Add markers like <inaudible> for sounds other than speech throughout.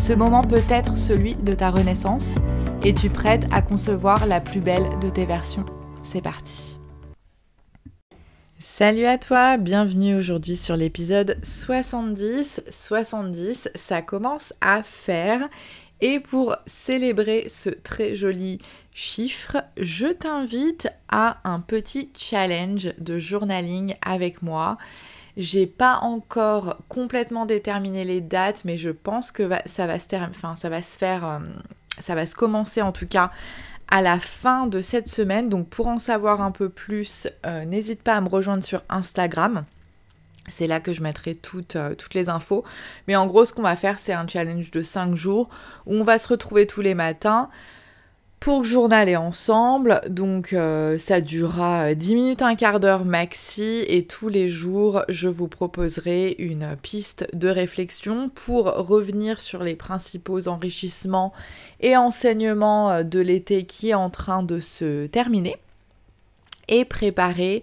Ce moment peut être celui de ta renaissance. Es-tu prête à concevoir la plus belle de tes versions C'est parti Salut à toi, bienvenue aujourd'hui sur l'épisode 70. 70, ça commence à faire. Et pour célébrer ce très joli chiffre, je t'invite à un petit challenge de journaling avec moi. J'ai pas encore complètement déterminé les dates, mais je pense que ça va se, enfin, ça va se faire, euh, ça va se commencer en tout cas à la fin de cette semaine. Donc pour en savoir un peu plus, euh, n'hésite pas à me rejoindre sur Instagram. C'est là que je mettrai toutes, euh, toutes les infos. Mais en gros, ce qu'on va faire, c'est un challenge de 5 jours où on va se retrouver tous les matins pour journaler ensemble. Donc euh, ça durera 10 minutes, un quart d'heure maxi et tous les jours je vous proposerai une piste de réflexion pour revenir sur les principaux enrichissements et enseignements euh, de l'été qui est en train de se terminer et préparer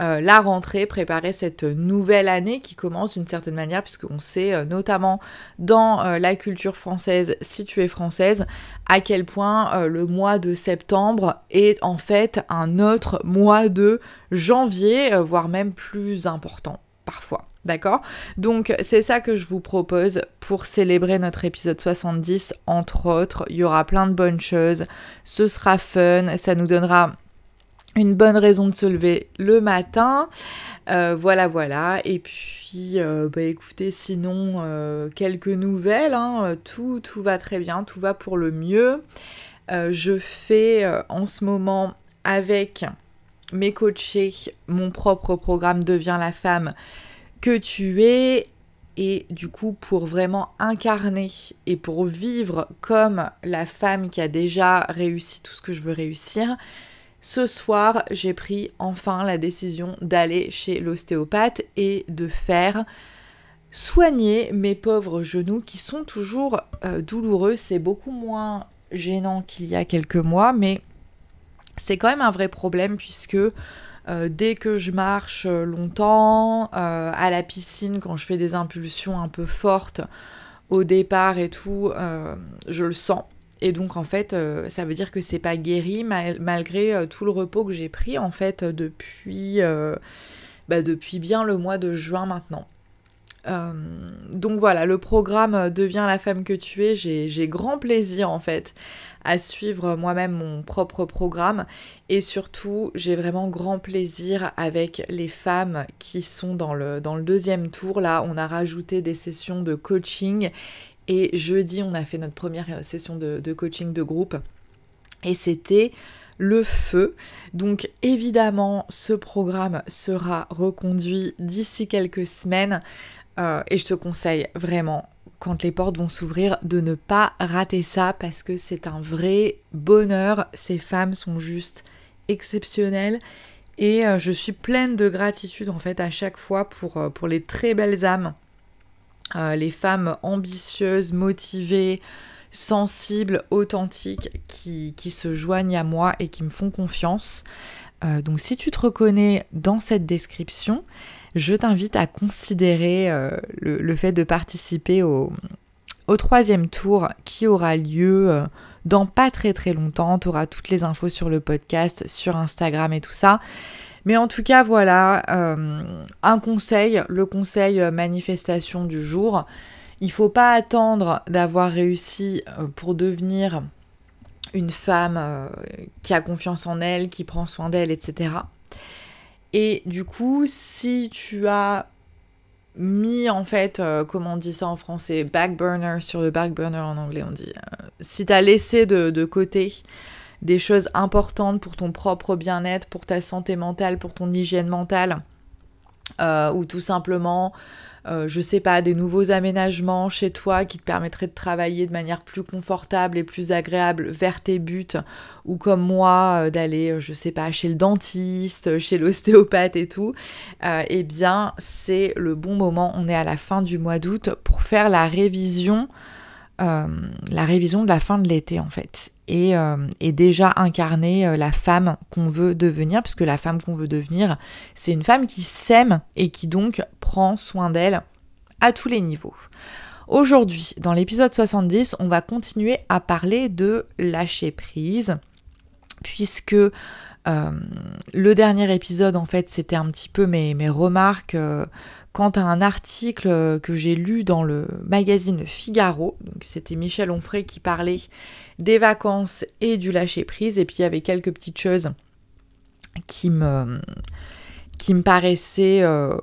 euh, la rentrée, préparer cette nouvelle année qui commence d'une certaine manière, puisqu'on sait euh, notamment dans euh, la culture française, si tu es française, à quel point le mois de septembre est en fait un autre mois de janvier, voire même plus important parfois. D'accord? Donc c'est ça que je vous propose pour célébrer notre épisode 70, entre autres. Il y aura plein de bonnes choses, ce sera fun, ça nous donnera une bonne raison de se lever le matin. Euh, voilà, voilà. Et puis, euh, bah écoutez, sinon, euh, quelques nouvelles. Hein. Tout, tout va très bien, tout va pour le mieux. je fais en ce moment avec mes coachés mon propre programme Deviens la femme que tu es. Et du coup, pour vraiment incarner et pour vivre comme la femme qui a déjà réussi tout ce que je veux réussir, ce soir, j'ai pris enfin la décision d'aller chez l'ostéopathe et de faire soigner mes pauvres genoux qui sont toujours euh, douloureux. C'est beaucoup moins gênant qu'il y a quelques mois, mais c'est quand même un vrai problème puisque euh, dès que je marche longtemps, euh, à la piscine, quand je fais des impulsions un peu fortes au départ et tout, je le sens. Et donc en fait, euh, ça veut dire que c'est pas guéri malgré euh, tout le repos que j'ai pris en fait depuis, euh, bah, depuis bien le mois de juin maintenant. donc voilà, le programme Deviens la femme que tu es, j'ai grand plaisir en fait à suivre moi-même mon propre programme et surtout j'ai vraiment grand plaisir avec les femmes qui sont dans le deuxième tour. Là, on a rajouté des sessions de coaching et jeudi, on a fait notre première euh, session de, coaching de groupe. Et c'était le feu. Donc évidemment, ce programme sera reconduit d'ici quelques semaines. Euh, et je te conseille vraiment, quand les portes vont s'ouvrir, de ne pas rater ça parce que c'est un vrai bonheur. Ces femmes sont juste exceptionnelles. Et euh, je suis pleine de gratitude en fait à chaque fois pour, pour les très belles âmes euh, les femmes ambitieuses, motivées, sensibles, authentiques qui, se joignent à moi et qui me font confiance. Euh, donc si tu te reconnais dans cette description, je t'invite à considérer euh, le, fait de participer au, au, troisième tour qui aura lieu dans pas très très longtemps. Tu auras toutes les infos sur le podcast, sur Instagram et tout ça. Mais en tout cas, voilà, euh, un conseil, le conseil euh, manifestation du jour. Il faut pas attendre d'avoir réussi euh, pour devenir une femme qui a confiance en elle, qui prend soin d'elle, etc. Et du coup, si tu as mis en fait, comment on dit ça en français, back burner sur le back burner en anglais on dit, euh, si tu as laissé de, côté des choses importantes pour ton propre bien-être, pour ta santé mentale, pour ton hygiène mentale, euh, ou tout simplement euh, je sais pas, des nouveaux aménagements chez toi qui te permettraient de travailler de manière plus confortable et plus agréable vers tes buts, ou comme moi, euh, d'aller, je sais pas, chez le dentiste, <laughs> chez l'ostéopathe et tout, eh bien, c'est le bon moment. On est à la fin du mois d'août pour faire la révision. la révision de la fin de l'été en fait et, et déjà incarner la femme qu'on veut devenir puisque la femme qu'on veut devenir c'est une femme qui s'aime et qui donc prend soin d'elle à tous les niveaux. Aujourd'hui, dans l'épisode 70, on va continuer à parler de lâcher prise, puisque euh, le dernier épisode, en fait, c'était un petit peu mes, remarques euh, quant à un article que j'ai lu dans le magazine Figaro. C'était Michel Onfray qui parlait des vacances et du lâcher prise, et puis il y avait quelques petites choses qui me, qui me paraissaient. Euh,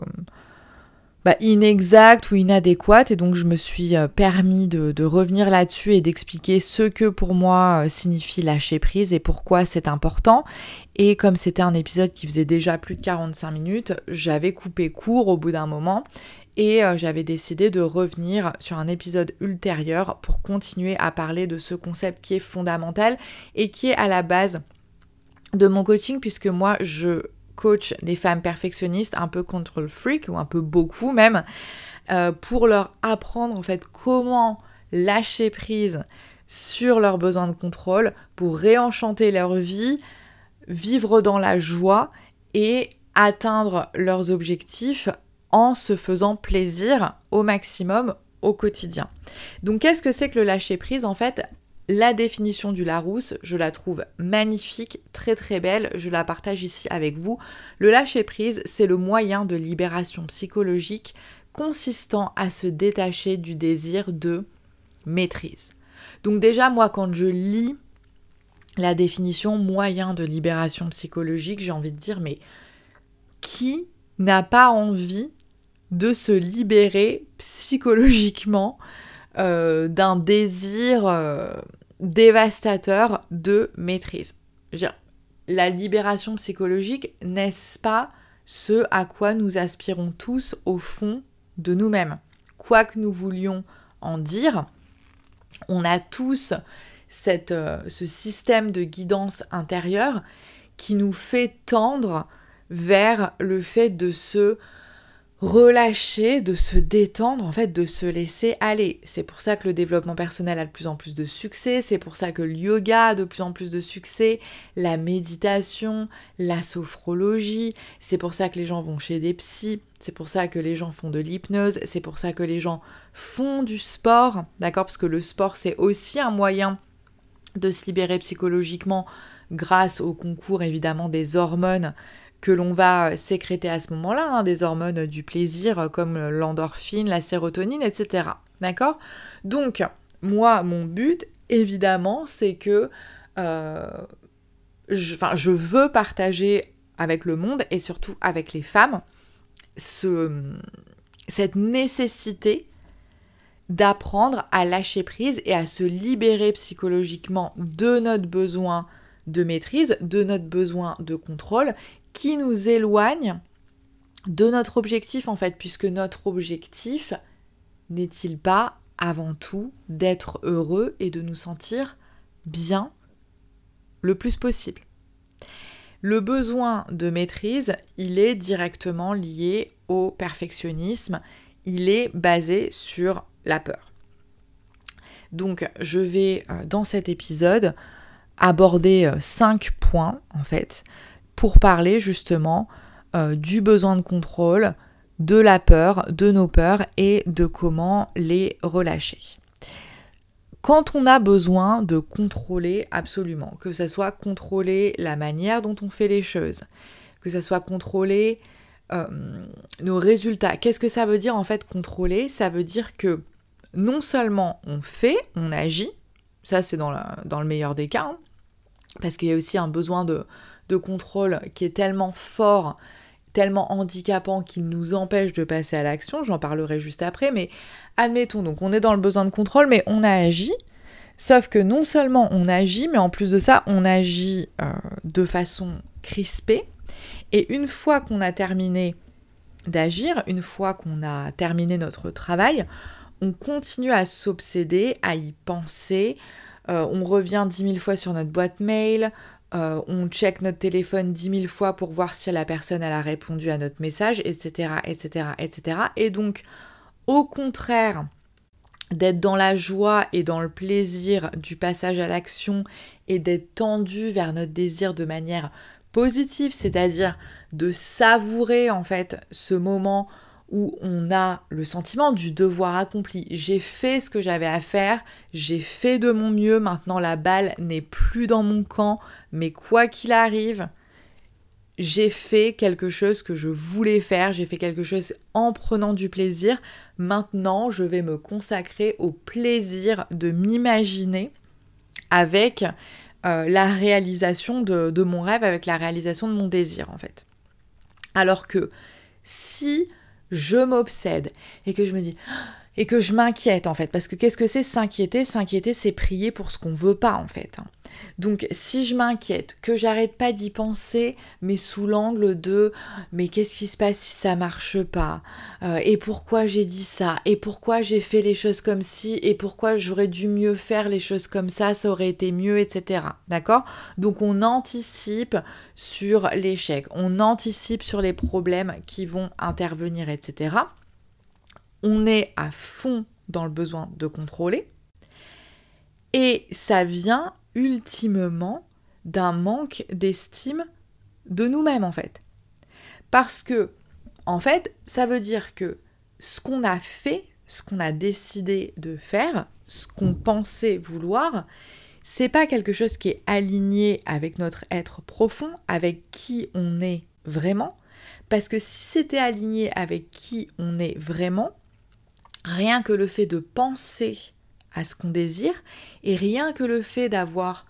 bah, inexacte ou inadéquate et donc je me suis euh, permis de, revenir là-dessus et d'expliquer ce que pour moi euh, signifie lâcher prise et pourquoi c'est important. Et comme c'était un épisode qui faisait déjà plus de 45 minutes, j'avais coupé court au bout d'un moment et euh, j'avais décidé de revenir sur un épisode ultérieur pour continuer à parler de ce concept qui est fondamental et qui est à la base de mon coaching puisque moi je coach des femmes perfectionnistes, un peu control freak, ou un peu beaucoup même, euh, pour leur apprendre en fait comment lâcher prise sur leurs besoins de contrôle, pour réenchanter leur vie, vivre dans la joie et atteindre leurs objectifs en se faisant plaisir au maximum au quotidien. Donc qu'est-ce que c'est que le lâcher prise En fait, la définition du Larousse, je la trouve magnifique, très très belle, je la partage ici avec vous. Le lâcher-prise, c'est le moyen de libération psychologique consistant à se détacher du désir de maîtrise. Donc déjà, moi, quand je lis la définition moyen de libération psychologique, j'ai envie de dire, mais qui n'a pas envie de se libérer psychologiquement euh, d'un désir euh, dévastateur de maîtrise. la libération psychologique, n'est-ce pas ce à quoi nous aspirons tous au fond de nous-mêmes? Quoi que nous voulions en dire, on a tous cette, euh, ce système de guidance intérieure qui nous fait tendre vers le fait de se relâcher, de se détendre, en fait, de se laisser aller. C'est pour ça que le développement personnel a de plus en plus de succès, c'est pour ça que le yoga a de plus en plus de succès, la méditation, la sophrologie, c'est pour ça que les gens vont chez des psys, c'est pour ça que les gens font de l'hypnose, c'est pour ça que les gens font du sport, d'accord? Parce que le sport, c'est aussi un moyen de se libérer psychologiquement grâce au concours évidemment des hormones que l'on va sécréter à ce moment-là, hein, des hormones du plaisir comme l'endorphine, la sérotonine, etc. D'accord? Donc, moi, mon but, évidemment, c'est que euh, je, je veux partager avec le monde et surtout avec les femmes ce, cette nécessité d'apprendre à lâcher prise et à se libérer psychologiquement de notre besoin de maîtrise, de notre besoin de contrôle qui nous éloigne de notre objectif en fait, puisque notre objectif n'est-il pas avant tout d'être heureux et de nous sentir bien le plus possible? Le besoin de maîtrise, il est directement lié au perfectionnisme, il est basé sur la peur. Donc je vais euh, dans cet épisode aborder euh, cinq points en fait pour parler justement euh, du besoin de contrôle, de la peur, de nos peurs et de comment les relâcher. Quand on a besoin de contrôler absolument, que ce soit contrôler la manière dont on fait les choses, que ce soit contrôler euh, nos résultats, qu'est-ce que ça veut dire en fait contrôler? Ça veut dire que non seulement on fait, on agit, ça c'est dans, le meilleur des cas, hein, parce qu'il y a aussi un besoin de, de contrôle qui est tellement fort tellement handicapant qu'il nous empêche de passer à l'action, j'en parlerai juste après, mais admettons, donc on est dans le besoin de contrôle, mais on a agi, sauf que non seulement on agit, mais en plus de ça, on agit euh, de façon crispée, et une fois qu'on a terminé d'agir, une fois qu'on a terminé notre travail, on continue à s'obséder, à y penser, euh, on revient dix mille fois sur notre boîte mail, euh, on check notre téléphone dix mille fois pour voir si la personne a répondu à notre message, etc., etc., etc. Et donc, au contraire d'être dans la joie et dans le plaisir du passage à l'action et d'être tendu vers notre désir de manière positive, c'est-à-dire de savourer en fait ce moment où on a le sentiment du devoir accompli. J'ai fait ce que j'avais à faire, j'ai fait de mon mieux, maintenant la balle n'est plus dans mon camp, mais quoi qu'il arrive, j'ai fait quelque chose que je voulais faire, j'ai fait quelque chose en prenant du plaisir. Maintenant, je vais me consacrer au plaisir de m'imaginer avec euh, la réalisation de mon rêve, avec la réalisation de mon désir en fait. Alors que si je m'obsède et que je me dis et que je m'inquiète en fait parce que qu'est-ce que c'est s'inquiéter? S'inquiéter c'est prier pour ce qu'on veut pas en fait hein. Donc si je m'inquiète que j'arrête pas d'y penser mais sous l'angle de mais qu'est-ce qui se passe si ça marche pas? Euh, et pourquoi j'ai dit ça? Et pourquoi j'ai fait les choses comme ci? Et pourquoi j'aurais dû mieux faire les choses comme ça? Ça aurait été mieux etc d'accord? Donc on anticipe sur l'échec. On anticipe sur les problèmes qui vont intervenir etc on est à fond dans le besoin de contrôler. Et ça vient ultimement d'un manque d'estime de nous-mêmes en fait. Parce que, en fait, ça veut dire que ce qu'on a fait, ce qu'on a décidé de faire, ce qu'on pensait vouloir, c'est pas quelque chose qui est aligné avec notre être profond, avec qui on est vraiment. Parce que si c'était aligné avec qui on est vraiment, rien que le fait de penser ce qu'on désire et rien que le fait d'avoir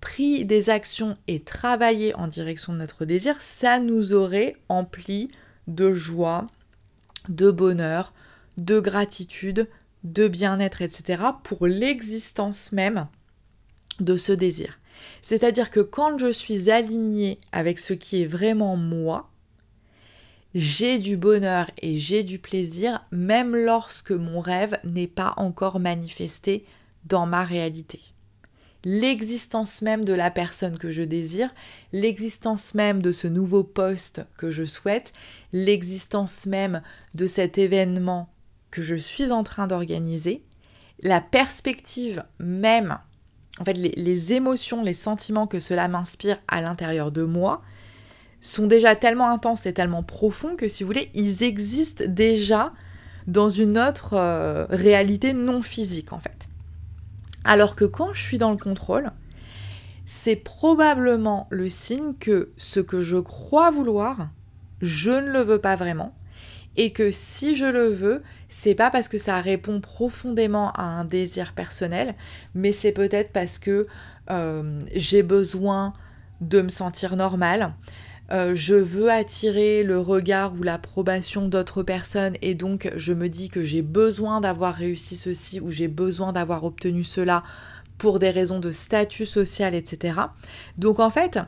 pris des actions et travaillé en direction de notre désir, ça nous aurait empli de joie, de bonheur, de gratitude, de bien-être, etc. pour l'existence même de ce désir. C'est-à-dire que quand je suis alignée avec ce qui est vraiment moi, j'ai du bonheur et j'ai du plaisir même lorsque mon rêve n'est pas encore manifesté dans ma réalité. L'existence même de la personne que je désire, l'existence même de ce nouveau poste que je souhaite, l'existence même de cet événement que je suis en train d'organiser, la perspective même, en fait les, émotions, les sentiments que cela m'inspire à l'intérieur de moi, sont déjà tellement intenses et tellement profonds que si vous voulez, ils existent déjà dans une autre euh, réalité non physique en fait. Alors que quand je suis dans le contrôle, c'est probablement le signe que ce que je crois vouloir, je ne le veux pas vraiment. Et que si je le veux, c'est pas parce que ça répond profondément à un désir personnel, mais c'est peut-être parce que euh, j'ai besoin de me sentir normal, euh, je veux attirer le regard ou l'approbation d'autres personnes et donc je me dis que j'ai besoin d'avoir réussi ceci ou j'ai besoin d'avoir obtenu cela pour des raisons de statut social, etc. Donc en fait,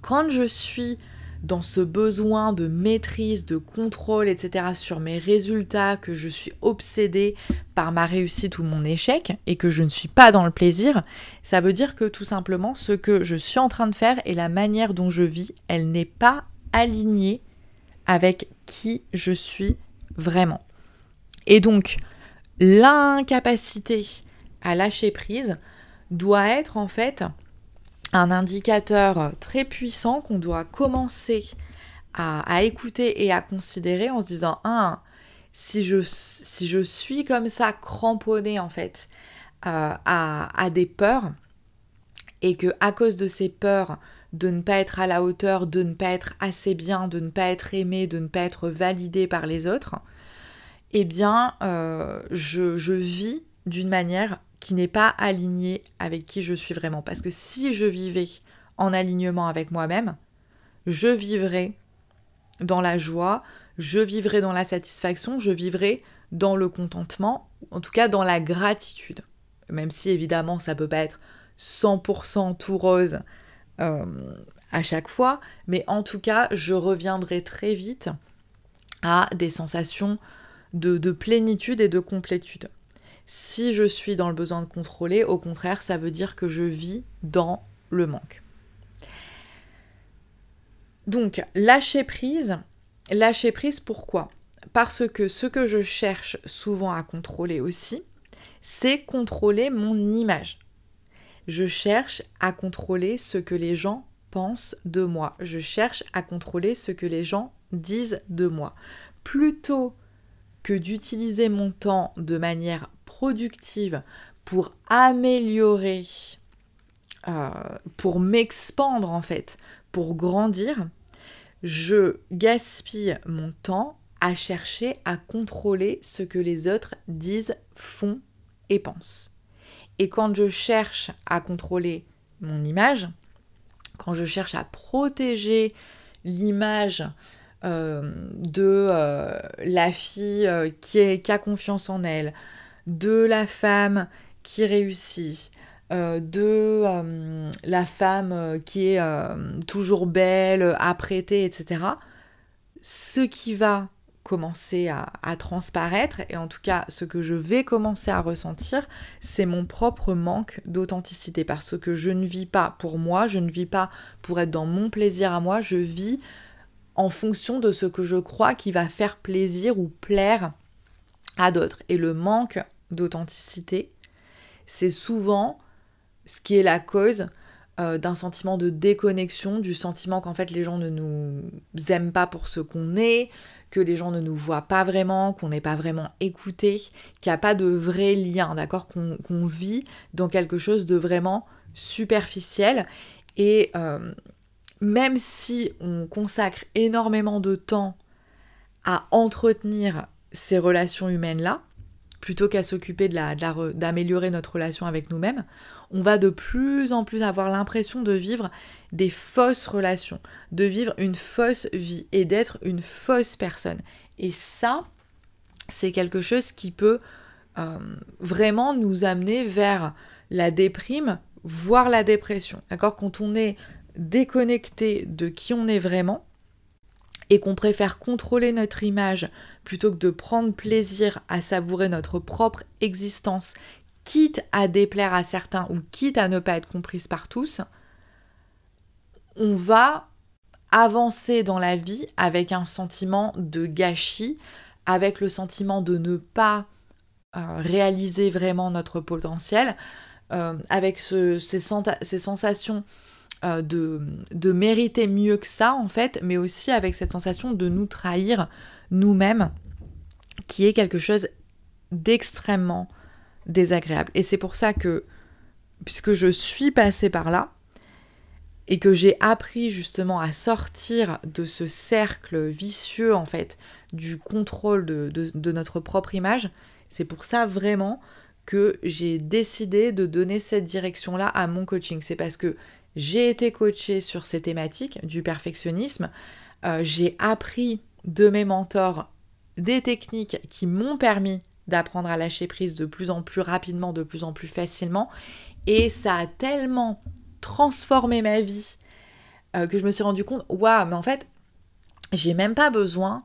quand je suis dans ce besoin de maîtrise, de contrôle, etc. sur mes résultats, que je suis obsédée par ma réussite ou mon échec et que je ne suis pas dans le plaisir, ça veut dire que tout simplement ce que je suis en train de faire et la manière dont je vis, elle n'est pas alignée avec qui je suis vraiment. Et donc, l'incapacité à lâcher prise doit être en fait un indicateur très puissant qu'on doit commencer à, écouter et à considérer en se disant, un, si je, suis comme ça cramponnée en fait euh, à, des peurs et que à cause de ces peurs de ne pas être à la hauteur, de ne pas être assez bien, de ne pas être aimé, de ne pas être validé par les autres, eh bien euh, je vis d'une manière qui n'est pas aligné avec qui je suis vraiment. Parce que si je vivais en alignement avec moi-même, je vivrais dans la joie, je vivrai dans la satisfaction, je vivrai dans le contentement, en tout cas dans la gratitude. Même si évidemment ça peut pas être 100% tout rose euh, à chaque fois, mais en tout cas je reviendrai très vite à des sensations de plénitude et de complétude. Si je suis dans le besoin de contrôler, au contraire, ça veut dire que je vis dans le manque. Donc, lâcher prise, lâcher prise pourquoi? Parce que ce que je cherche souvent à contrôler aussi, c'est contrôler mon image. Je cherche à contrôler ce que les gens pensent de moi. Je cherche à contrôler ce que les gens disent de moi. Plutôt que d'utiliser mon temps de manière productive pour améliorer, euh, pour m'expandre en fait, pour grandir, je gaspille mon temps à chercher à contrôler ce que les autres disent, font et pensent. Et quand je cherche à contrôler mon image, quand je cherche à protéger l'image euh, de euh, la fille qui, a confiance en elle, de la femme qui réussit, de la femme qui est toujours belle, apprêtée, etc. Ce qui va commencer à, à, transparaître, et en tout cas ce que je vais commencer à ressentir, c'est mon propre manque d'authenticité, parce que je ne vis pas pour moi, je ne vis pas pour être dans mon plaisir à moi, je vis en fonction de ce que je crois qui va faire plaisir ou plaire à d'autres. Et le manque d'authenticité, c'est souvent ce qui est la cause euh, d'un sentiment de déconnexion, du sentiment qu'en fait les gens ne nous aiment pas pour ce qu'on est, que les gens ne nous voient pas vraiment, qu'on n'est pas vraiment écouté, qu'il n'y a pas de vrai lien, d'accord Qu'on vit dans quelque chose de vraiment superficiel. Et euh, même si on consacre énormément de temps à entretenir ces relations humaines-là, plutôt qu'à s'occuper de d'améliorer notre relation avec nous-mêmes, on va de plus en plus avoir l'impression de vivre des fausses relations, de vivre une fausse vie et d'être une fausse personne. Et ça, c'est quelque chose qui peut euh, vraiment nous amener vers la déprime, voire la dépression. D'accord? Quand on est déconnecté de qui on est vraiment et qu'on préfère contrôler notre image plutôt que de prendre plaisir à savourer notre propre existence, quitte à déplaire à certains ou quitte à ne pas être comprise par tous, on va avancer dans la vie avec un sentiment de gâchis, avec le sentiment de ne pas euh, réaliser vraiment notre potentiel, euh, avec ces, ces, sensations euh, de, mériter mieux que ça, en fait, mais aussi avec cette sensation de nous trahir nous-mêmes, qui est quelque chose d'extrêmement désagréable. Et c'est pour ça que, puisque je suis passée par là, et que j'ai appris justement à sortir de ce cercle vicieux, en fait, du contrôle de, de notre propre image, c'est pour ça vraiment que j'ai décidé de donner cette direction-là à mon coaching. C'est parce que j'ai été coachée sur ces thématiques du perfectionnisme. Euh, j'ai appris de mes mentors des techniques qui m'ont permis d'apprendre à lâcher prise de plus en plus rapidement, de plus en plus facilement. Et ça a tellement transformé ma vie euh, que je me suis rendu compte, waouh, mais en fait, j'ai même pas besoin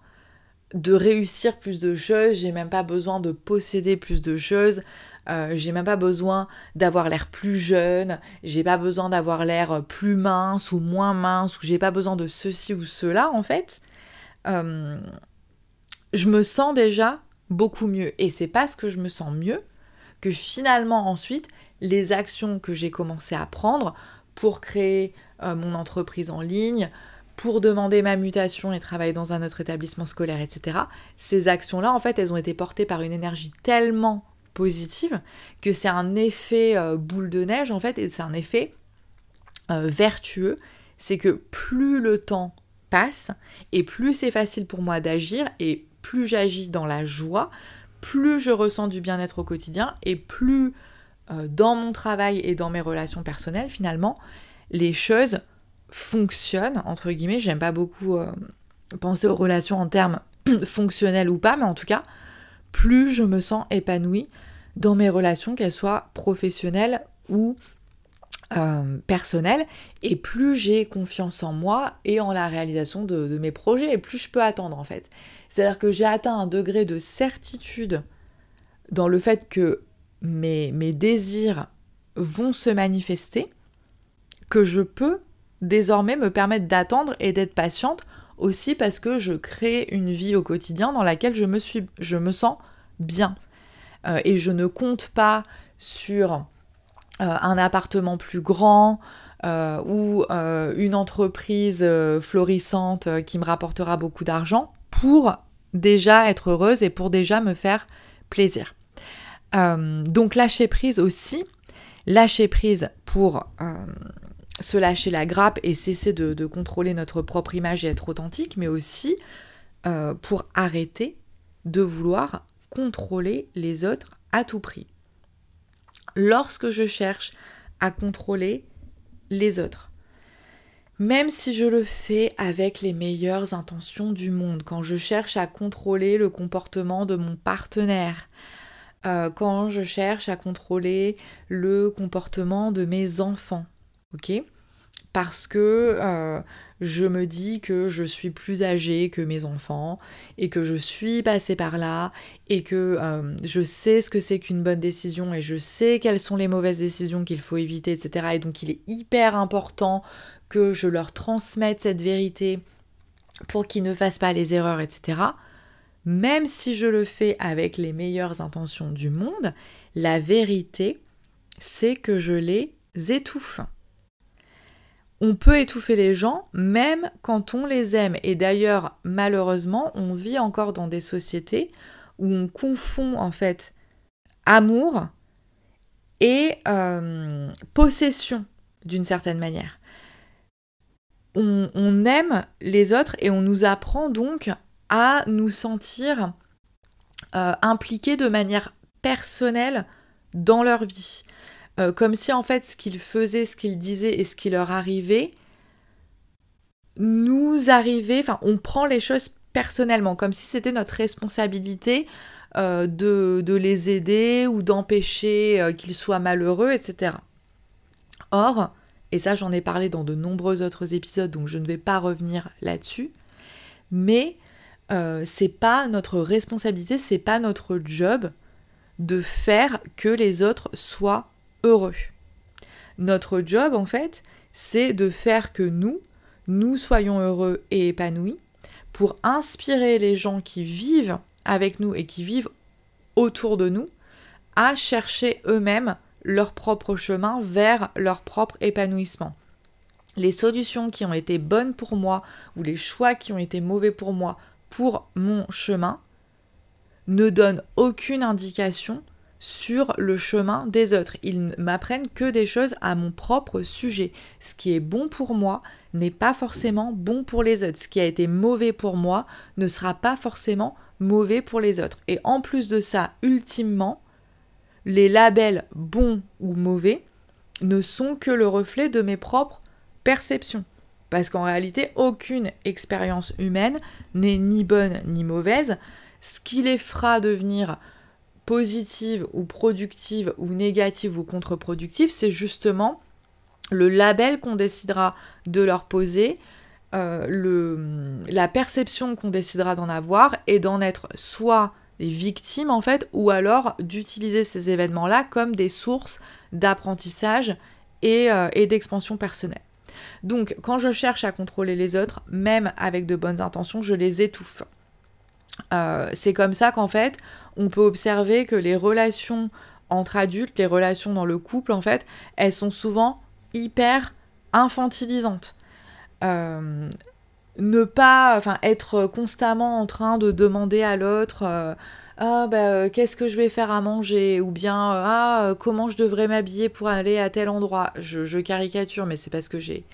de réussir plus de choses, j'ai même pas besoin de posséder plus de choses. Euh, j'ai même pas besoin d'avoir l'air plus jeune, j'ai pas besoin d'avoir l'air plus mince ou moins mince, ou j'ai pas besoin de ceci ou cela en fait. Euh, je me sens déjà beaucoup mieux. Et c'est parce que je me sens mieux que finalement ensuite les actions que j'ai commencé à prendre pour créer euh, mon entreprise en ligne, pour demander ma mutation et travailler dans un autre établissement scolaire, etc. Ces actions-là, en fait, elles ont été portées par une énergie tellement positive, que c'est un effet euh, boule de neige en fait, et c'est un effet euh, vertueux. C'est que plus le temps passe, et plus c'est facile pour moi d'agir, et plus j'agis dans la joie, plus je ressens du bien-être au quotidien, et plus euh, dans mon travail et dans mes relations personnelles, finalement, les choses fonctionnent, entre guillemets, j'aime pas beaucoup penser aux relations en termes <clears throat> fonctionnels ou pas, mais en tout cas, plus je me sens épanouie dans mes relations, qu'elles soient professionnelles ou euh, personnelles, et plus j'ai confiance en moi et en la réalisation de, mes projets, et plus je peux attendre en fait. C'est-à-dire que j'ai atteint un degré de certitude dans le fait que mes, mes désirs vont se manifester, que je peux désormais me permettre d'attendre et d'être patiente aussi parce que je crée une vie au quotidien dans laquelle je me, suis, je me sens bien. Euh, et je ne compte pas sur euh, un appartement plus grand euh, ou une entreprise florissante qui me rapportera beaucoup d'argent pour déjà être heureuse et pour déjà me faire plaisir. donc lâcher prise aussi, lâcher prise pour se lâcher la grappe et cesser de, contrôler notre propre image et être authentique, mais aussi pour arrêter de vouloir contrôler les autres à tout prix. Lorsque je cherche à contrôler les autres, même si je le fais avec les meilleures intentions du monde, quand je cherche à contrôler le comportement de mon partenaire, euh, quand je cherche à contrôler le comportement de mes enfants, ok? Parce que euh, je me dis que je suis plus âgée que mes enfants et que je suis passée par là et que euh, je sais ce que c'est qu'une bonne décision et je sais quelles sont les mauvaises décisions qu'il faut éviter, etc. Et donc il est hyper important que je leur transmette cette vérité pour qu'ils ne fassent pas les erreurs, etc. Même si je le fais avec les meilleures intentions du monde, la vérité, c'est que je les étouffe on peut étouffer les gens même quand on les aime. Et d'ailleurs, malheureusement, on vit encore dans des sociétés où on confond en fait amour et euh, possession d'une certaine manière. On, aime les autres et on nous apprend donc à nous sentir euh, impliqués de manière personnelle dans leur vie. Euh, comme si en fait ce qu'ils faisaient, ce qu'ils disaient et ce qui leur arrivait nous arrivait, enfin on prend les choses personnellement, comme si c'était notre responsabilité euh, de, les aider ou d'empêcher euh, qu'ils soient malheureux, etc. Or, et ça j'en ai parlé dans de nombreux autres épisodes, donc je ne vais pas revenir là-dessus, mais c'est pas notre responsabilité, c'est pas notre job de faire que les autres soient heureux. Notre job, en fait, c'est de faire que nous, nous soyons heureux et épanouis pour inspirer les gens qui vivent avec nous et qui vivent autour de nous à chercher eux-mêmes leur propre chemin vers leur propre épanouissement. Les solutions qui ont été bonnes pour moi ou les choix qui ont été mauvais pour moi pour mon chemin ne donnent aucune indication sur le chemin des autres. Ils m'apprennent que des choses à mon propre sujet. Ce qui est bon pour moi n'est pas forcément bon pour les autres. Ce qui a été mauvais pour moi ne sera pas forcément mauvais pour les autres. Et en plus de ça, ultimement, les labels bons ou mauvais ne sont que le reflet de mes propres perceptions. Parce qu'en réalité, aucune expérience humaine n'est ni bonne ni mauvaise. Ce qui les fera devenir positive ou productive ou négative ou contre-productive, c'est justement le label qu'on décidera de leur poser, euh, la perception qu'on décidera d'en avoir et d'en être soit des victimes en fait, ou alors d'utiliser ces événements-là comme des sources d'apprentissage et, euh, et d'expansion personnelle. Donc quand je cherche à contrôler les autres, même avec de bonnes intentions, je les étouffe. Euh, c'est comme ça qu'en fait, on peut observer que les relations entre adultes, les relations dans le couple, en fait, elles sont souvent hyper infantilisantes. Euh, ne pas, être constamment en train de demander à l'autre euh, ah bah qu'est-ce que je vais faire à manger? Ou bien ah comment je devrais m'habiller pour aller à tel endroit? Je, je caricature, mais c'est parce que j'ai,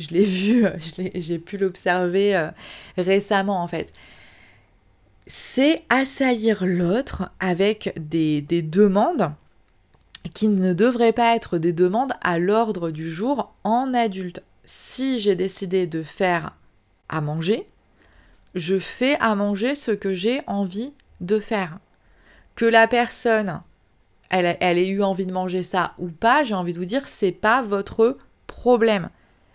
je l'ai vu, <laughs> j'ai pu l'observer récemment en fait c'est assaillir l'autre avec des, demandes qui ne devraient pas être des demandes à l'ordre du jour en adulte. Si j'ai décidé de faire à manger, je fais à manger ce que j'ai envie de faire. Que la personne, elle, ait eu envie de manger ça ou pas, j'ai envie de vous dire, c'est pas votre problème.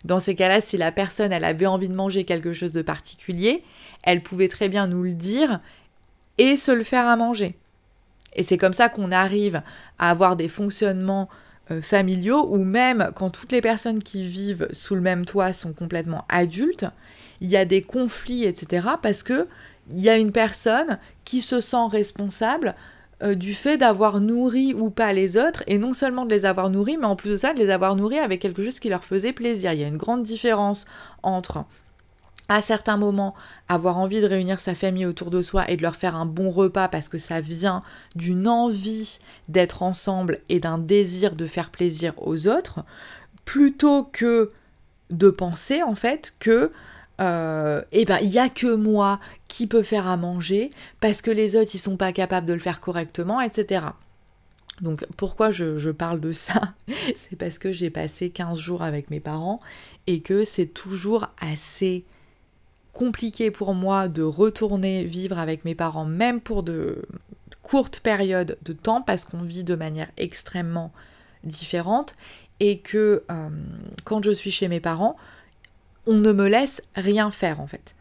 Dans ces cas-là, si la personne, elle avait envie de manger quelque chose de particulier, elle pouvait très bien nous le dire et se le faire à manger. Et c'est comme ça qu'on arrive à avoir des fonctionnements euh, familiaux ou même quand toutes les personnes qui vivent sous le même toit sont complètement adultes, il y a des conflits, etc. parce que il y a une personne qui se sent responsable euh, du fait d'avoir nourri ou pas les autres, et non seulement de les avoir nourris, mais en plus de ça, de les avoir nourris avec quelque chose qui leur faisait plaisir. Il y a une grande différence entre à certains moments avoir envie de réunir sa famille autour de soi et de leur faire un bon repas parce que ça vient d'une envie d'être ensemble et d'un désir de faire plaisir aux autres, plutôt que de penser en fait que euh, eh ben il y a que moi qui peux faire à manger parce que les autres ils sont pas capables de le faire correctement, etc. Donc pourquoi je, je parle de ça <laughs> C'est parce que j'ai passé 15 jours avec mes parents et que c'est toujours assez compliqué pour moi de retourner vivre avec mes parents, même pour de courtes périodes de temps, parce qu'on vit de manière extrêmement différente, et que euh, quand je suis chez mes parents, on ne me laisse rien faire en fait.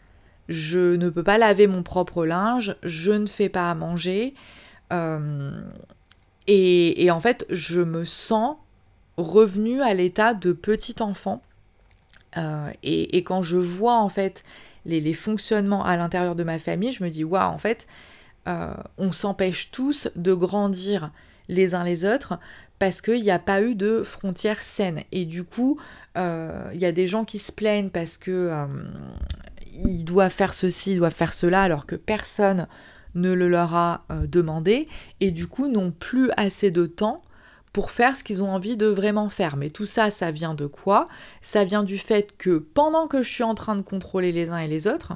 Je ne peux pas laver mon propre linge, je ne fais pas à manger, euh, et, en fait, je me sens revenue à l'état de petit enfant. Euh, et, et, quand je vois en fait les, fonctionnements à l'intérieur de ma famille, je me dis, waouh, en fait, euh, on s'empêche tous de grandir les uns les autres parce qu'il n'y a pas eu de frontières saines. Et du coup, euh, il y a des gens qui se plaignent parce que euh, ils doivent faire ceci, ils doivent faire cela, alors que personne ne le leur a demandé, et du coup n'ont plus assez de temps pour faire ce qu'ils ont envie de vraiment faire. Mais tout ça, ça vient de quoi? Ça vient du fait que pendant que je suis en train de contrôler les uns et les autres,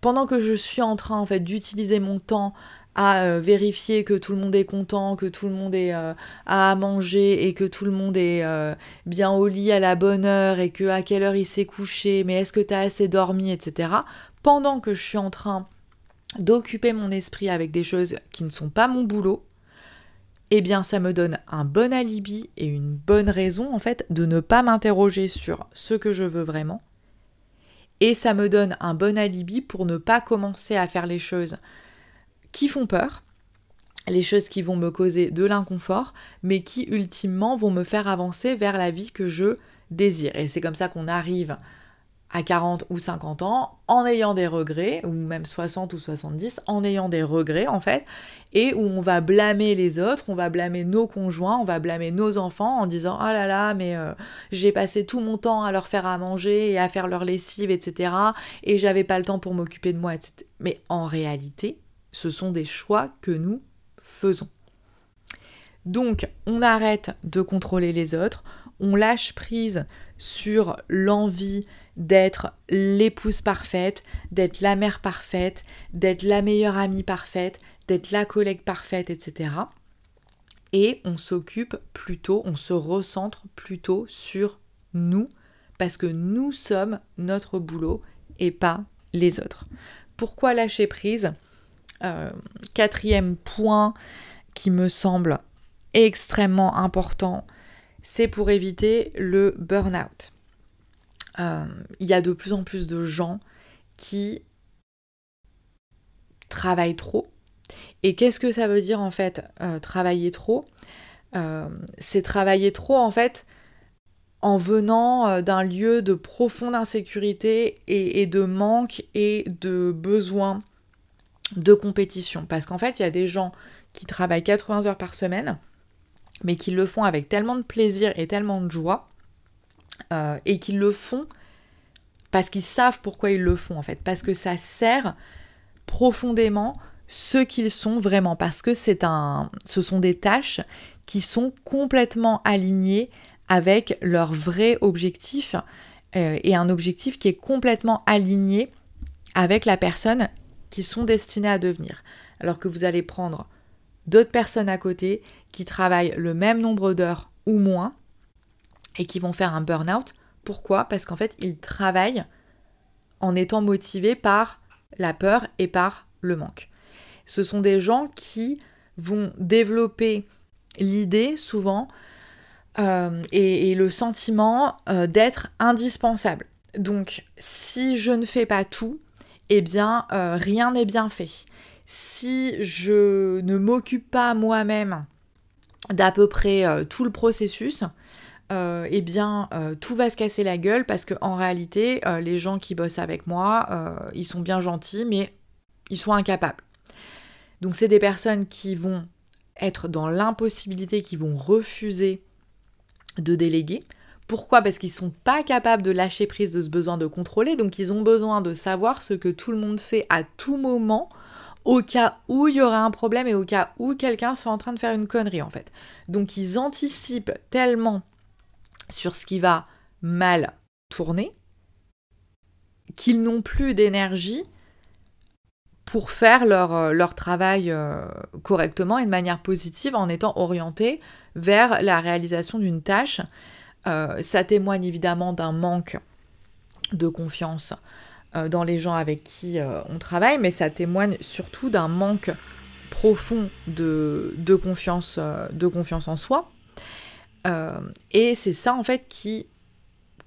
pendant que je suis en train en fait d'utiliser mon temps à euh, vérifier que tout le monde est content, que tout le monde est euh, à manger et que tout le monde est euh, bien au lit à la bonne heure et que à quelle heure il s'est couché, mais est-ce que tu as assez dormi, etc. Pendant que je suis en train d'occuper mon esprit avec des choses qui ne sont pas mon boulot, eh bien ça me donne un bon alibi et une bonne raison en fait de ne pas m'interroger sur ce que je veux vraiment. Et ça me donne un bon alibi pour ne pas commencer à faire les choses qui font peur, les choses qui vont me causer de l'inconfort, mais qui ultimement vont me faire avancer vers la vie que je désire. Et c'est comme ça qu'on arrive à 40 ou 50 ans en ayant des regrets, ou même 60 ou 70, en ayant des regrets en fait, et où on va blâmer les autres, on va blâmer nos conjoints, on va blâmer nos enfants en disant oh là là, mais euh, j'ai passé tout mon temps à leur faire à manger et à faire leur lessive, etc. Et j'avais pas le temps pour m'occuper de moi, etc. Mais en réalité, ce sont des choix que nous faisons. Donc, on arrête de contrôler les autres, on lâche prise sur l'envie d'être l'épouse parfaite, d'être la mère parfaite, d'être la meilleure amie parfaite, d'être la collègue parfaite, etc. Et on s'occupe plutôt, on se recentre plutôt sur nous, parce que nous sommes notre boulot et pas les autres. Pourquoi lâcher prise? Euh, Quatrième point qui me semble extrêmement important, c'est pour éviter le burn-out. Euh, il y a de plus en plus de gens qui travaillent trop. Et qu'est-ce que ça veut dire en fait euh, travailler trop? Euh, C'est travailler trop en fait en venant d'un lieu de profonde insécurité et, de manque et de besoin de compétition. Parce qu'en fait, il y a des gens qui travaillent 80 heures par semaine, mais qui le font avec tellement de plaisir et tellement de joie euh, et qu'ils le font parce qu'ils savent pourquoi ils le font en fait, parce que ça sert profondément ce qu'ils sont vraiment, parce que c'est un, ce sont des tâches qui sont complètement alignées avec leur vrai objectif euh, et un objectif qui est complètement aligné avec la personne qui sont destinées à devenir. Alors que vous allez prendre d'autres personnes à côté qui travaillent le même nombre d'heures ou moins et qui vont faire un burn-out. Pourquoi? Parce qu'en fait, ils travaillent en étant motivés par la peur et par le manque. Ce sont des gens qui vont développer l'idée souvent euh, et, le sentiment euh, d'être indispensable. Donc si je ne fais pas tout, eh bien euh, rien n'est bien fait. Si je ne m'occupe pas moi-même d'à peu près tout le processus, eh bien tout va se casser la gueule parce qu'en réalité les gens qui bossent avec moi, ils sont bien gentils mais ils sont incapables. Donc c'est des personnes qui vont être dans l'impossibilité, qui vont refuser de déléguer. Pourquoi? Parce qu'ils ne sont pas capables de lâcher prise de ce besoin de contrôler, donc ils ont besoin de savoir ce que tout le monde fait à tout moment, au cas où il y aura un problème et au cas où quelqu'un soit en train de faire une connerie en fait. Donc ils anticipent tellement sur ce qui va mal tourner qu'ils n'ont plus d'énergie pour faire leur, euh, travail euh, correctement et de manière positive en étant orientés vers la réalisation d'une tâche. Euh, ça témoigne évidemment d'un manque de confiance dans les gens avec qui on travaille, mais ça témoigne surtout d'un manque profond de confiance en soi. Et c'est ça en fait qui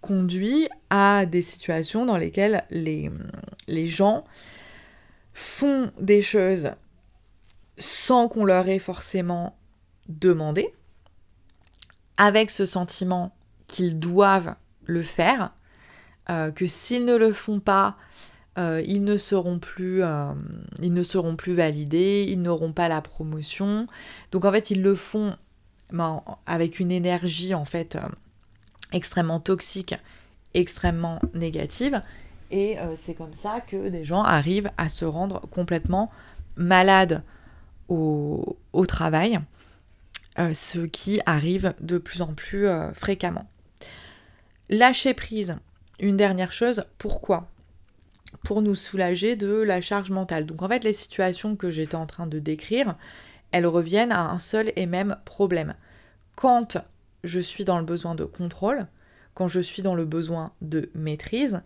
conduit à des situations dans lesquelles les, les gens font des choses sans qu'on leur ait forcément demandé, avec ce sentiment qu'ils doivent le faire, euh, que s'ils ne le font pas, euh, ils, ne seront plus, euh, ils ne seront plus validés, ils n'auront pas la promotion. Donc en fait, ils le font avec une énergie en fait extrêmement toxique, extrêmement négative. Et euh, c'est comme ça que des gens arrivent à se rendre complètement malades au, travail, euh, ce qui arrive de plus en plus euh, fréquemment. Lâcher prise, une dernière chose, pourquoi? Pour nous soulager de la charge mentale. Donc en fait, les situations que j'étais en train de décrire, elles reviennent à un seul et même problème. Quand je suis dans le besoin de contrôle, quand je suis dans le besoin de maîtrise,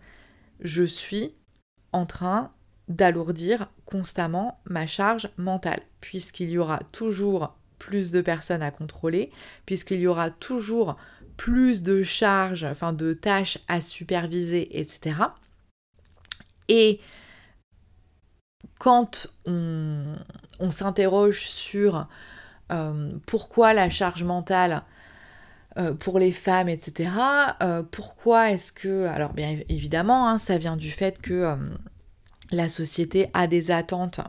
je suis en train d'alourdir constamment ma charge mentale, puisqu'il y aura toujours plus de personnes à contrôler, puisqu'il y aura toujours plus de charges, enfin de tâches à superviser, etc. Et quand on, s'interroge sur euh, pourquoi la charge mentale euh, pour les femmes, etc. Euh, pourquoi est-ce que... Alors bien évidemment, hein, ça vient du fait que la société a des attentes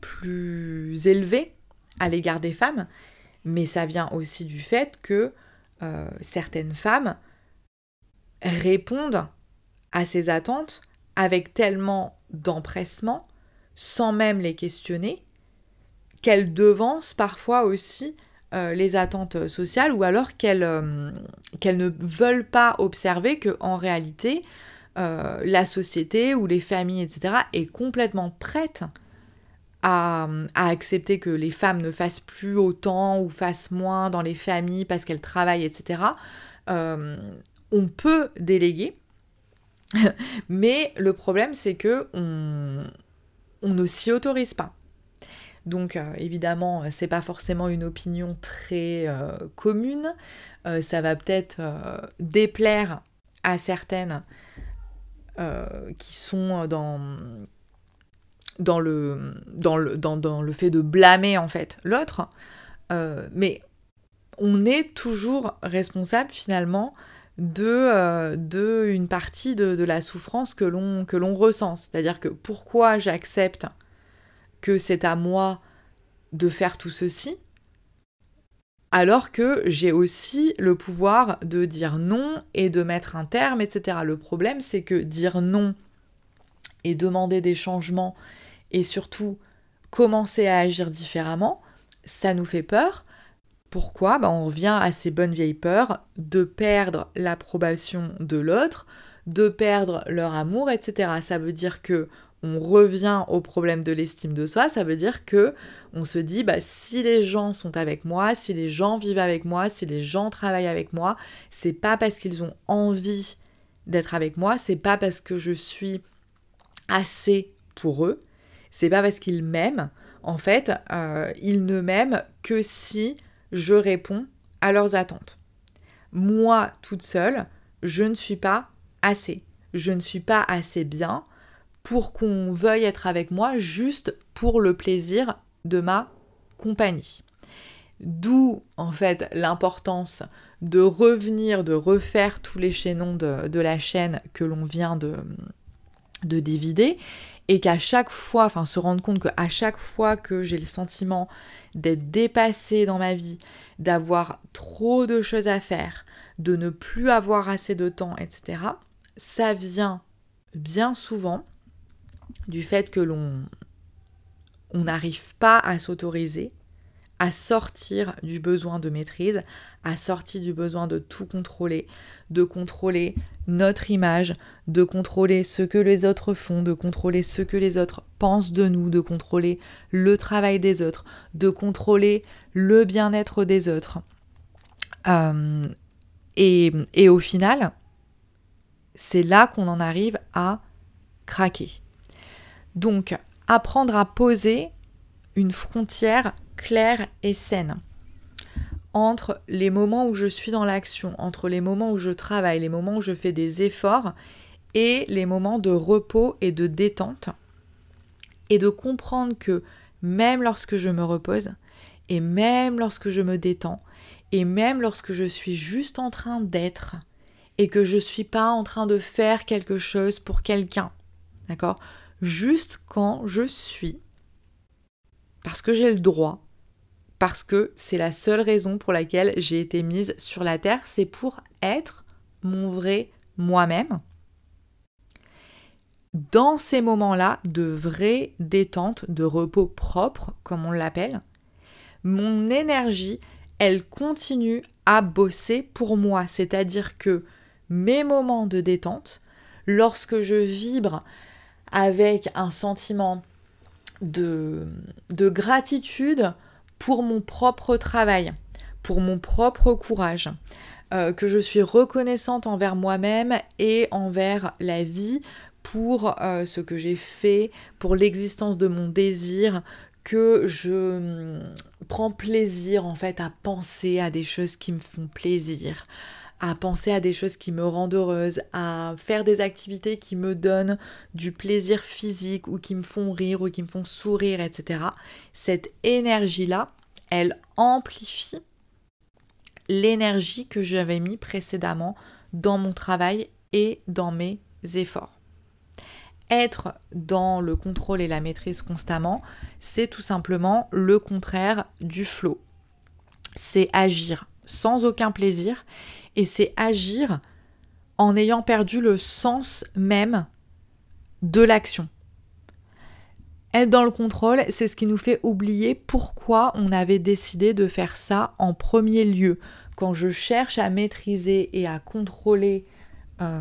plus élevées à l'égard des femmes, mais ça vient aussi du fait que certaines femmes répondent à ces attentes avec tellement d'empressement, sans même les questionner, qu'elles devancent parfois aussi euh, les attentes sociales ou alors qu'elles euh, ne veulent pas observer que en réalité euh, la société ou les familles etc est complètement prête à, accepter que les femmes ne fassent plus autant ou fassent moins dans les familles parce qu'elles travaillent etc on peut déléguer. <laughs> Mais le problème c'est que on ne s'y autorise pas donc euh, évidemment, euh, c'est pas forcément une opinion très euh, commune. ça va peut-être déplaire à certaines qui sont dans, dans, le, dans, le, fait de blâmer en fait l'autre. mais on est toujours responsable finalement de, une partie de, de la souffrance que l'on ressent. C'est-à-dire que pourquoi j'accepte que c'est à moi de faire tout ceci, alors que j'ai aussi le pouvoir de dire non et de mettre un terme, etc. Le problème, c'est que dire non et demander des changements et surtout commencer à agir différemment, ça nous fait peur. Pourquoi? Ben, On revient à ces bonnes vieilles peurs de perdre l'approbation de l'autre, de perdre leur amour, etc. Ça veut dire que on revient au problème de l'estime de soi, ça veut dire que on se dit bah si les gens sont avec moi, si les gens vivent avec moi, si les gens travaillent avec moi, c'est pas parce qu'ils ont envie d'être avec moi, c'est pas parce que je suis assez pour eux, c'est pas parce qu'ils m'aiment. En fait, euh, ils ne m'aiment que si je réponds à leurs attentes. Moi, toute seule, je ne suis pas assez. Je ne suis pas assez bien pour qu'on veuille être avec moi juste pour le plaisir de ma compagnie. D'où en fait l'importance de revenir, de refaire tous les chaînons de, la chaîne que l'on vient de, de et qu'à chaque fois, enfin se rendre compte qu'à chaque fois que j'ai le sentiment d'être dépassée dans ma vie, d'avoir trop de choses à faire, de ne plus avoir assez de temps, etc., ça vient bien souvent du fait que l'on on n'arrive pas à s'autoriser à sortir du besoin de maîtrise, à sortir du besoin de tout contrôler, de contrôler notre image, de contrôler ce que les autres font, de contrôler ce que les autres pensent de nous, de contrôler le travail des autres, de contrôler le bien-être des autres. Euh, et, et au final, c'est là qu'on en arrive à craquer. Donc, apprendre à poser une frontière claire et saine entre les moments où je suis dans l'action, entre les moments où je travaille, les moments où je fais des efforts et les moments de repos et de détente. Et de comprendre que même lorsque je me repose, et même lorsque je me détends, et même lorsque je suis juste en train d'être, et que je ne suis pas en train de faire quelque chose pour quelqu'un, d'accord? Juste quand je suis, parce que j'ai le droit, parce que c'est la seule raison pour laquelle j'ai été mise sur la terre, c'est pour être mon vrai moi-même. Dans ces moments-là de vraie détente, de repos propre, comme on l'appelle, mon énergie, elle continue à bosser pour moi. C'est-à-dire que mes moments de détente, lorsque je vibre avec un sentiment de, de gratitude pour mon propre travail, pour mon propre courage, euh, que je suis reconnaissante envers moi-même et envers la vie pour euh, ce que j'ai fait, pour l'existence de mon désir, que je hum, prends plaisir en fait à penser à des choses qui me font plaisir, à penser à des choses qui me rendent heureuse, à faire des activités qui me donnent du plaisir physique ou qui me font rire ou qui me font sourire, etc. Cette énergie-là, elle amplifie l'énergie que j'avais mis précédemment dans mon travail et dans mes efforts. Être dans le contrôle et la maîtrise constamment, c'est tout simplement le contraire du flow. C'est agir sans aucun plaisir et c'est agir en ayant perdu le sens même de l'action. Être dans le contrôle, c'est ce qui nous fait oublier pourquoi on avait décidé de faire ça en premier lieu. Quand je cherche à maîtriser et à contrôler euh,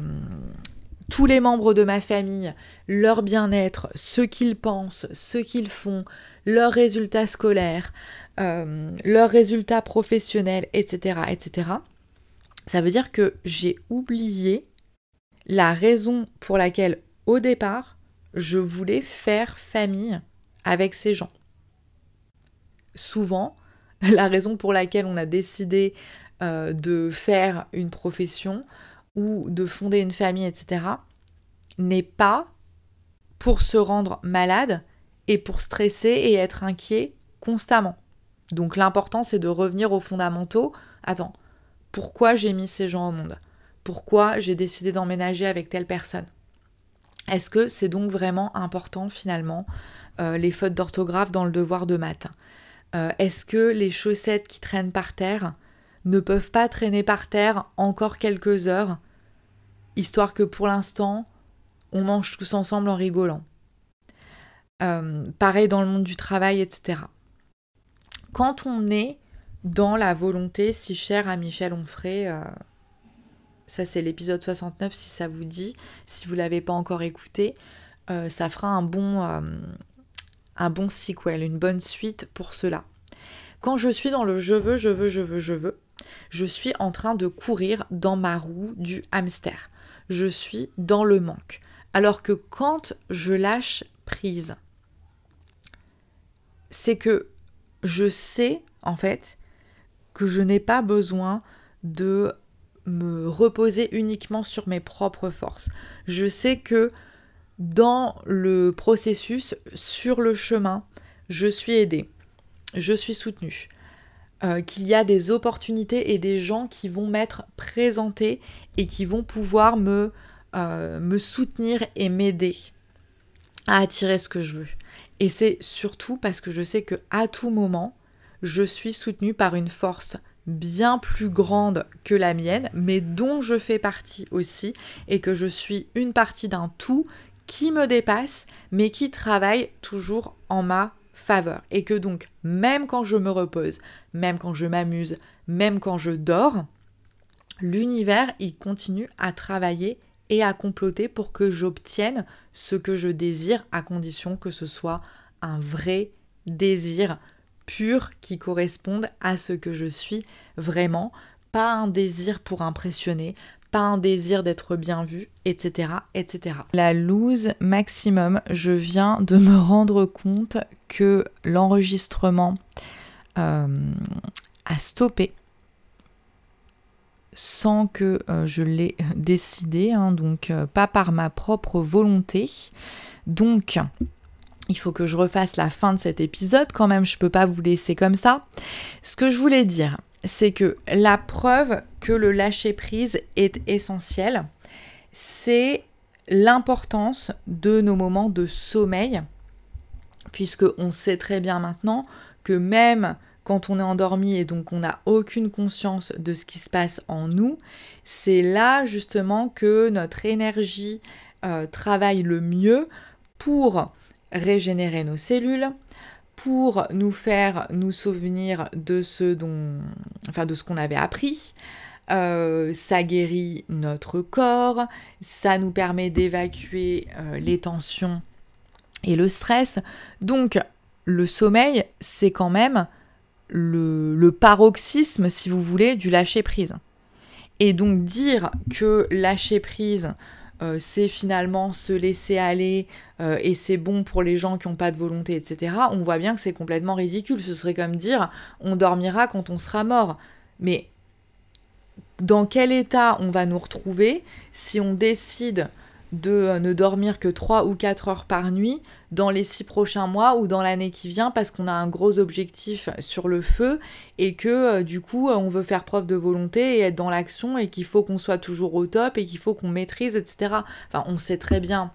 tous les membres de ma famille, leur bien-être, ce qu'ils pensent, ce qu'ils font, leurs résultats scolaires, euh, leurs résultats professionnels, etc., etc., ça veut dire que j'ai oublié la raison pour laquelle au départ je voulais faire famille avec ces gens. Souvent, <laughs> la raison pour laquelle on a décidé euh, de faire une profession ou de fonder une famille, etc., n'est pas pour se rendre malade et pour stresser et être inquiet constamment. Donc l'important c'est de revenir aux fondamentaux. Attends, pourquoi j'ai mis ces gens au monde? Pourquoi j'ai décidé d'emménager avec telle personne? Est-ce que c'est donc vraiment important finalement euh, les fautes d'orthographe dans le devoir de maths? Euh, Est-ce que les chaussettes qui traînent par terre ne peuvent pas traîner par terre encore quelques heures, histoire que pour l'instant, on mange tous ensemble en rigolant? Euh, Pareil dans le monde du travail, etc. Quand on est dans la volonté si chère à Michel Onfray. Euh, ça, c'est l'épisode 69 si ça vous dit. Si vous ne l'avez pas encore écouté, euh, ça fera un bon, euh, un bon sequel, une bonne suite pour cela. Quand je suis dans le je veux, je veux, je veux, je veux, je suis en train de courir dans ma roue du hamster. Je suis dans le manque. Alors que quand je lâche prise, c'est que je sais en fait que je n'ai pas besoin de me reposer uniquement sur mes propres forces. Je sais que dans le processus, sur le chemin, je suis aidée, je suis soutenue, euh, qu'il y a des opportunités et des gens qui vont m'être présentés et qui vont pouvoir me, euh, me soutenir et m'aider à attirer ce que je veux. Et c'est surtout parce que je sais que à tout moment, je suis soutenue par une force bien plus grande que la mienne, mais dont je fais partie aussi, et que je suis une partie d'un tout qui me dépasse, mais qui travaille toujours en ma faveur. Et que donc, même quand je me repose, même quand je m'amuse, même quand je dors, l'univers, il continue à travailler et à comploter pour que j'obtienne ce que je désire, à condition que ce soit un vrai désir pur qui corresponde à ce que je suis vraiment, pas un désir pour impressionner, pas un désir d'être bien vu, etc., etc. La loose maximum, je viens de me rendre compte que l'enregistrement euh, a stoppé sans que euh, je l'ai décidé, hein, donc euh, pas par ma propre volonté. Donc, il faut que je refasse la fin de cet épisode quand même, je peux pas vous laisser comme ça. Ce que je voulais dire, c'est que la preuve que le lâcher prise est essentiel, c'est l'importance de nos moments de sommeil, puisque on sait très bien maintenant que même quand on est endormi et donc on n'a aucune conscience de ce qui se passe en nous, c'est là justement que notre énergie euh, travaille le mieux pour régénérer nos cellules, pour nous faire nous souvenir de ce dont, enfin de ce qu'on avait appris. Euh, ça guérit notre corps, ça nous permet d'évacuer euh, les tensions et le stress. Donc le sommeil, c'est quand même le, le, paroxysme, si vous voulez, du lâcher prise. Et donc dire que lâcher prise, euh, c'est finalement se laisser aller euh, et c'est bon pour les gens qui n'ont pas de volonté, etc., on voit bien que c'est complètement ridicule. Ce serait comme dire on dormira quand on sera mort. Mais dans quel état on va nous retrouver si on décide de euh, ne dormir que 3 ou 4 heures par nuit dans les 6 prochains mois ou dans l'année qui vient parce qu'on a un gros objectif sur le feu et que euh, du coup on veut faire preuve de volonté et être dans l'action et qu'il faut qu'on soit toujours au top et qu'il faut qu'on maîtrise, etc. Enfin, on sait très bien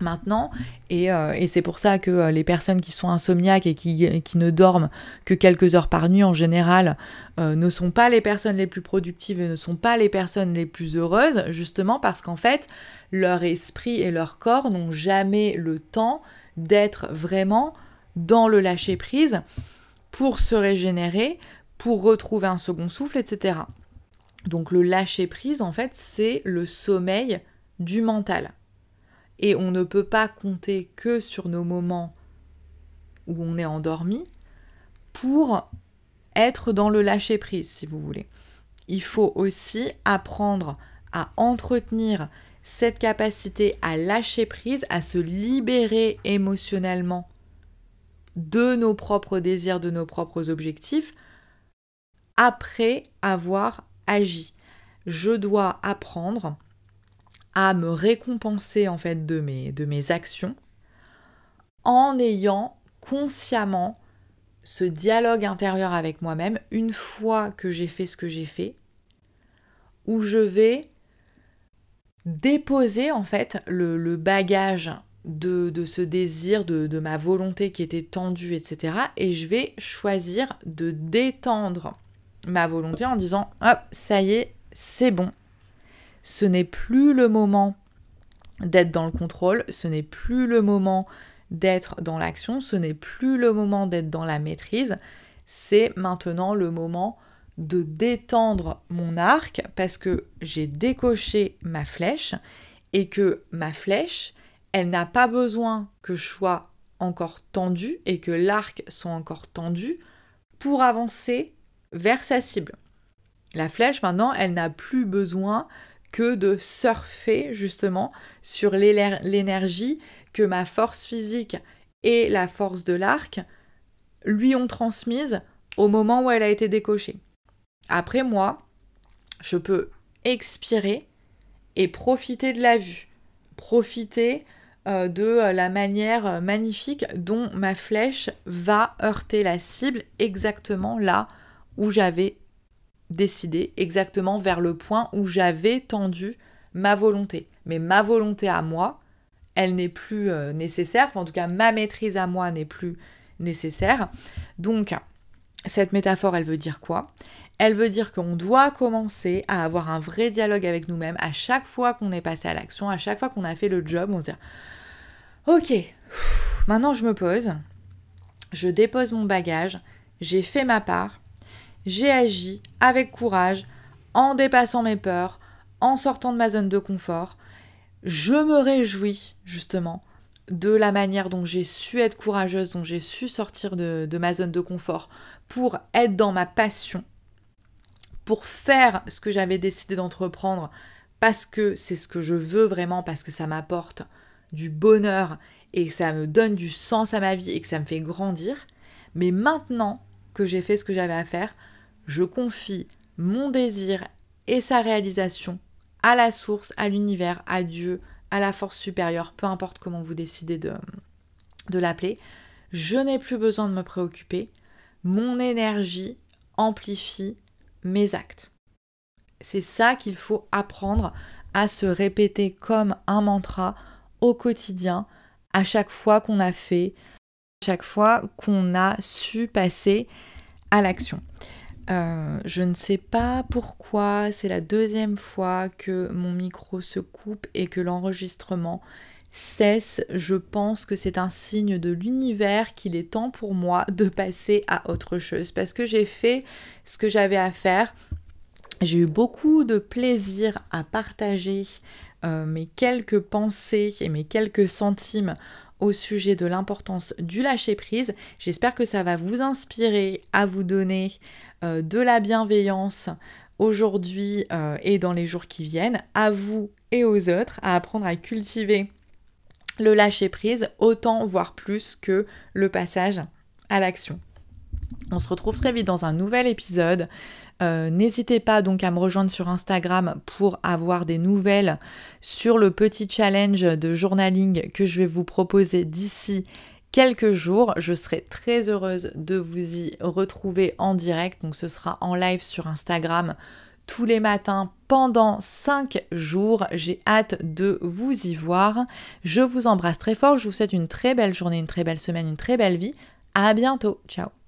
maintenant. Euh, et, c'est pour ça que euh, les personnes qui sont insomniaques et qui, ne dorment que quelques heures par nuit en général euh, ne sont pas les personnes les plus productives et ne sont pas les personnes les plus heureuses, justement parce qu'en fait, leur esprit et leur corps n'ont jamais le temps d'être vraiment dans le lâcher-prise pour se régénérer, pour retrouver un second souffle, etc. Donc le lâcher-prise, en fait, c'est le sommeil du mental et on ne peut pas compter que sur nos moments où on est endormi pour être dans le lâcher prise, si vous voulez. Il faut aussi apprendre à entretenir cette capacité à lâcher prise, à se libérer émotionnellement de nos propres désirs, de nos propres objectifs, après avoir agi. Je dois apprendre à me récompenser en fait de mes, actions en ayant consciemment ce dialogue intérieur avec moi-même une fois que j'ai fait ce que j'ai fait, où je vais déposer en fait le, bagage de, ce désir, de, de, ma volonté qui était tendue, etc. Et je vais choisir de détendre ma volonté en disant, hop, ça y est, c'est bon, ce n'est plus le moment d'être dans le contrôle, ce n'est plus le moment d'être dans l'action, ce n'est plus le moment d'être dans la maîtrise, c'est maintenant le moment de détendre mon arc parce que j'ai décoché ma flèche et que ma flèche, elle n'a pas besoin que je sois encore tendue et que l'arc soit encore tendu pour avancer vers sa cible. La flèche maintenant, elle n'a plus besoin que de surfer justement sur l'énergie que ma force physique et la force de l'arc lui ont transmise au moment où elle a été décochée. Après moi, je peux expirer et profiter de la vue, profiter euh, de euh, la manière euh, magnifique dont ma flèche va heurter la cible exactement là où j'avais décidé, exactement vers le point où j'avais tendu ma volonté. Mais ma volonté à moi, elle n'est plus nécessaire, en tout cas ma maîtrise à moi n'est plus nécessaire. Donc, cette métaphore, elle veut dire quoi? Elle veut dire qu'on doit commencer à avoir un vrai dialogue avec nous-mêmes à chaque fois qu'on est passé à l'action, à chaque fois qu'on a fait le job, on se dit Ok, maintenant je me pose, je dépose mon bagage, j'ai fait ma part, j'ai agi avec courage, en dépassant mes peurs, en sortant de ma zone de confort. Je me réjouis justement de la manière dont j'ai su être courageuse, dont j'ai su sortir de, ma zone de confort pour être dans ma passion, pour faire ce que j'avais décidé d'entreprendre parce que c'est ce que je veux vraiment, parce que ça m'apporte du bonheur et ça me donne du sens à ma vie et que ça me fait grandir. Mais maintenant que j'ai fait ce que j'avais à faire, je confie mon désir et sa réalisation à la source, à l'univers, à Dieu, à la force supérieure, peu importe comment vous décidez de, de l'appeler, je n'ai plus besoin de me préoccuper. Mon énergie amplifie mes actes. C'est ça qu'il faut apprendre à se répéter comme un mantra au quotidien, à chaque fois qu'on a fait, à chaque fois qu'on a su passer à l'action. Euh, je ne sais pas pourquoi, c'est la deuxième fois que mon micro se coupe et que l'enregistrement cesse. Je pense que c'est un signe de l'univers qu'il est temps pour moi de passer à autre chose parce que j'ai fait ce que j'avais à faire. J'ai eu beaucoup de plaisir à partager euh, mes quelques pensées et mes quelques centimes au sujet de l'importance du lâcher prise. J'espère que ça va vous inspirer à vous donner euh, de la bienveillance aujourd'hui euh, et dans les jours qui viennent, à vous et aux autres, à apprendre à cultiver le lâcher prise autant voire plus que le passage à l'action. On se retrouve très vite dans un nouvel épisode. Euh, n'hésitez pas donc à me rejoindre sur Instagram pour avoir des nouvelles sur le petit challenge de journaling que je vais vous proposer d'ici quelques jours. Je serai très heureuse de vous y retrouver en direct. Donc ce sera en live sur Instagram tous les matins pendant 5 jours. J'ai hâte de vous y voir. Je vous embrasse très fort. Je vous souhaite une très belle journée, une très belle semaine, une très belle vie. À bientôt. Ciao